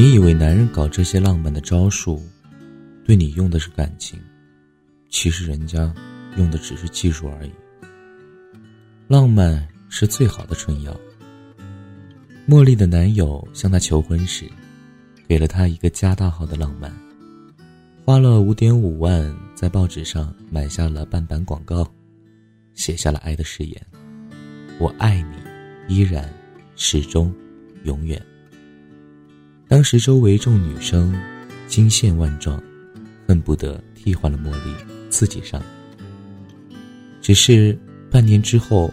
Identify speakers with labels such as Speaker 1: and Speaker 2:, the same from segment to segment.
Speaker 1: 你以为男人搞这些浪漫的招数，对你用的是感情，其实人家用的只是技术而已。浪漫是最好的春药。茉莉的男友向她求婚时，给了她一个加大号的浪漫，花了五点五万在报纸上买下了半版广告，写下了爱的誓言：“我爱你，依然，始终，永远。”当时周围众女生惊羡万状，恨不得替换了茉莉自己上。只是半年之后，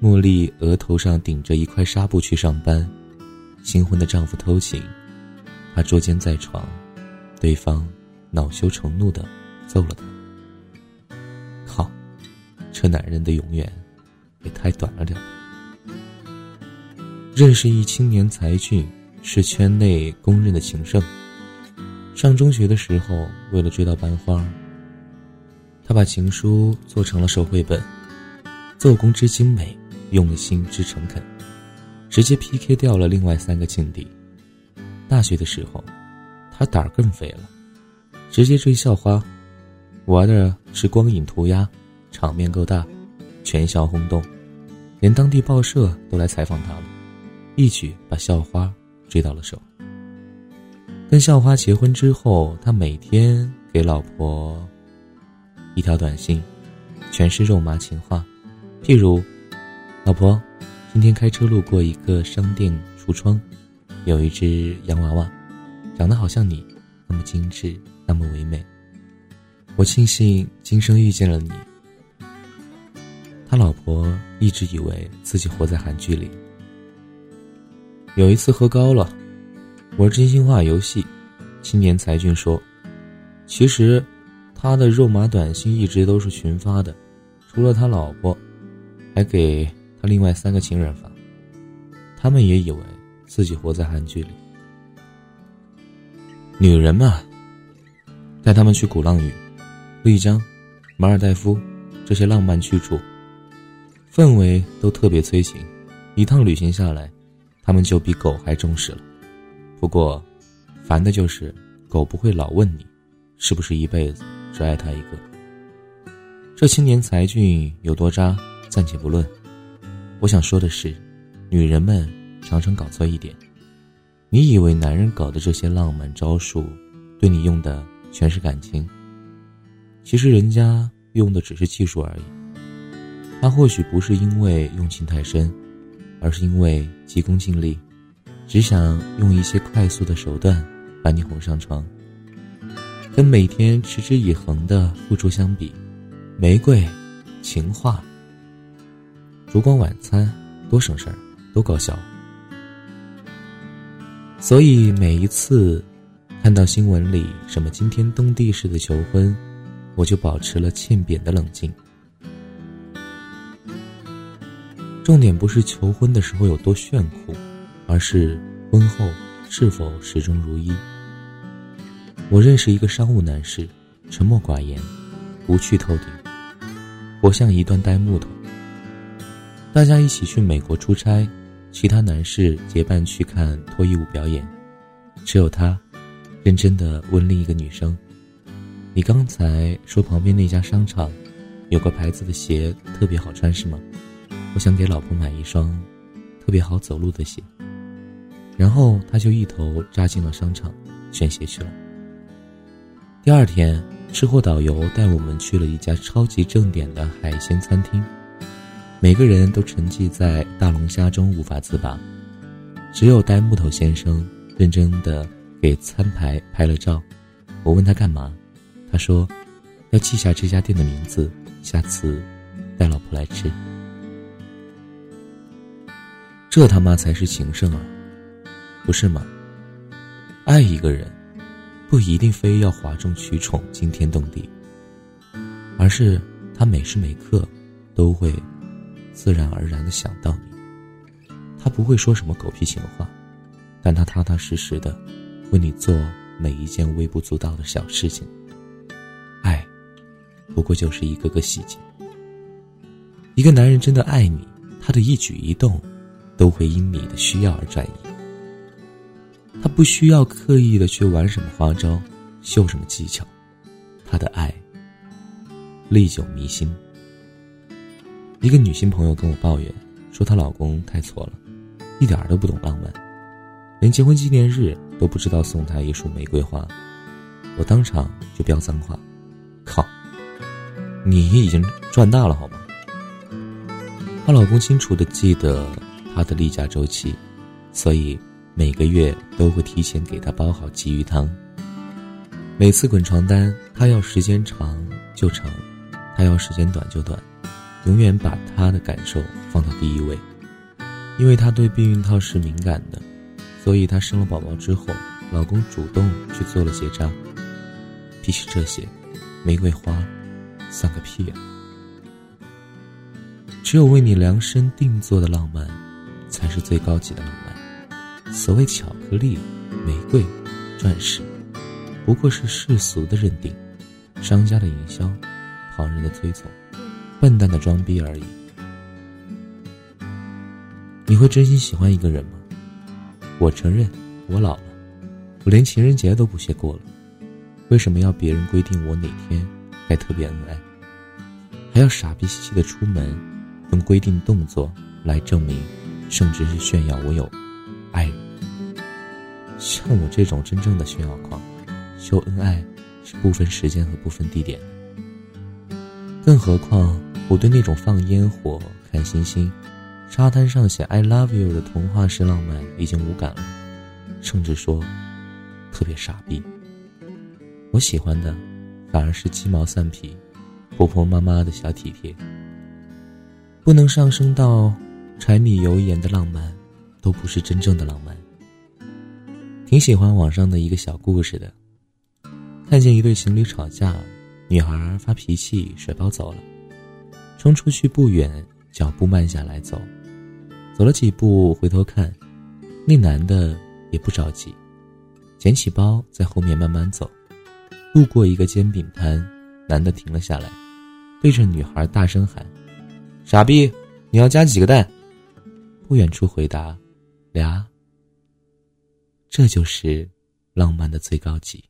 Speaker 1: 茉莉额头上顶着一块纱布去上班，新婚的丈夫偷情，她捉奸在床，对方恼羞成怒的揍了她。靠，这男人的永远也太短了点。认识一青年才俊。是圈内公认的情圣。上中学的时候，为了追到班花，他把情书做成了手绘本，做工之精美，用心之诚恳，直接 PK 掉了另外三个劲敌。大学的时候，他胆儿更肥了，直接追校花，玩的是光影涂鸦，场面够大，全校轰动，连当地报社都来采访他了，一举把校花。追到了手。跟校花结婚之后，他每天给老婆一条短信，全是肉麻情话，譬如：“老婆，今天开车路过一个商店橱窗，有一只洋娃娃，长得好像你，那么精致，那么唯美。我庆幸今生遇见了你。”他老婆一直以为自己活在韩剧里。有一次喝高了，玩真心话游戏，青年才俊说：“其实，他的肉麻短信一直都是群发的，除了他老婆，还给他另外三个情人发。他们也以为自己活在韩剧里。女人嘛，带他们去鼓浪屿、丽江、马尔代夫这些浪漫去处，氛围都特别催情，一趟旅行下来。”他们就比狗还重视了，不过，烦的就是狗不会老问你，是不是一辈子只爱他一个。这青年才俊有多渣，暂且不论。我想说的是，女人们常常搞错一点，你以为男人搞的这些浪漫招数，对你用的全是感情，其实人家用的只是技术而已。他或许不是因为用情太深。而是因为急功近利，只想用一些快速的手段把你哄上床。跟每天持之以恒的付出相比，玫瑰、情话、烛光晚餐多省事儿，多高效。所以每一次看到新闻里什么惊天动地式的求婚，我就保持了欠扁的冷静。重点不是求婚的时候有多炫酷，而是婚后是否始终如一。我认识一个商务男士，沉默寡言，无趣透顶，活像一段呆木头。大家一起去美国出差，其他男士结伴去看脱衣舞表演，只有他认真的问另一个女生：“你刚才说旁边那家商场有个牌子的鞋特别好穿，是吗？”我想给老婆买一双特别好走路的鞋，然后他就一头扎进了商场选鞋去了。第二天，吃货导游带我们去了一家超级正点的海鲜餐厅，每个人都沉寂在大龙虾中无法自拔，只有呆木头先生认真的给餐牌拍了照。我问他干嘛，他说要记下这家店的名字，下次带老婆来吃。这他妈才是情圣啊，不是吗？爱一个人，不一定非要哗众取宠、惊天动地，而是他每时每刻都会自然而然的想到你。他不会说什么狗屁情话，但他踏踏实实的为你做每一件微不足道的小事情。爱，不过就是一个个细节。一个男人真的爱你，他的一举一动。都会因你的需要而转移。他不需要刻意的去玩什么花招，秀什么技巧，他的爱历久弥新。一个女性朋友跟我抱怨说，她老公太挫了，一点都不懂浪漫，连结婚纪念日都不知道送她一束玫瑰花。我当场就飙脏话：“靠！你已经赚大了好吗？”她老公清楚的记得她的例假周期，所以每个月都会提前给她煲好鲫鱼汤。每次滚床单，他要时间长就长，他要时间短就短。永远把她的感受放到第一位，因为她对避孕套是敏感的，所以她生了宝宝之后，老公主动去做了结扎。比起这些，玫瑰花算个屁啊！只有为你量身定做的浪漫，才是最高级的浪漫。所谓巧克力、玫瑰、钻石，不过是世俗的认定，商家的营销，旁人的推崇。笨蛋的装逼而已。你会真心喜欢一个人吗？我承认，我老了，我连情人节都不屑过了。为什么要别人规定我哪天该特别恩爱，还要傻逼兮兮的出门，用规定动作来证明，甚至是炫耀我有爱人？像我这种真正的炫耀狂，秀恩爱是不分时间和不分地点。更何况。我对那种放烟火、看星星、沙滩上写 “I love you” 的童话式浪漫已经无感了，甚至说特别傻逼。我喜欢的反而是鸡毛蒜皮、婆婆妈妈的小体贴。不能上升到柴米油盐的浪漫，都不是真正的浪漫。挺喜欢网上的一个小故事的，看见一对情侣吵架，女孩发脾气甩包走了。冲出去不远，脚步慢下来走，走了几步回头看，那男的也不着急，捡起包在后面慢慢走。路过一个煎饼摊，男的停了下来，对着女孩大声喊：“傻逼，你要加几个蛋？”不远处回答：“俩。”这就是浪漫的最高级。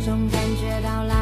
Speaker 1: 种感觉到了。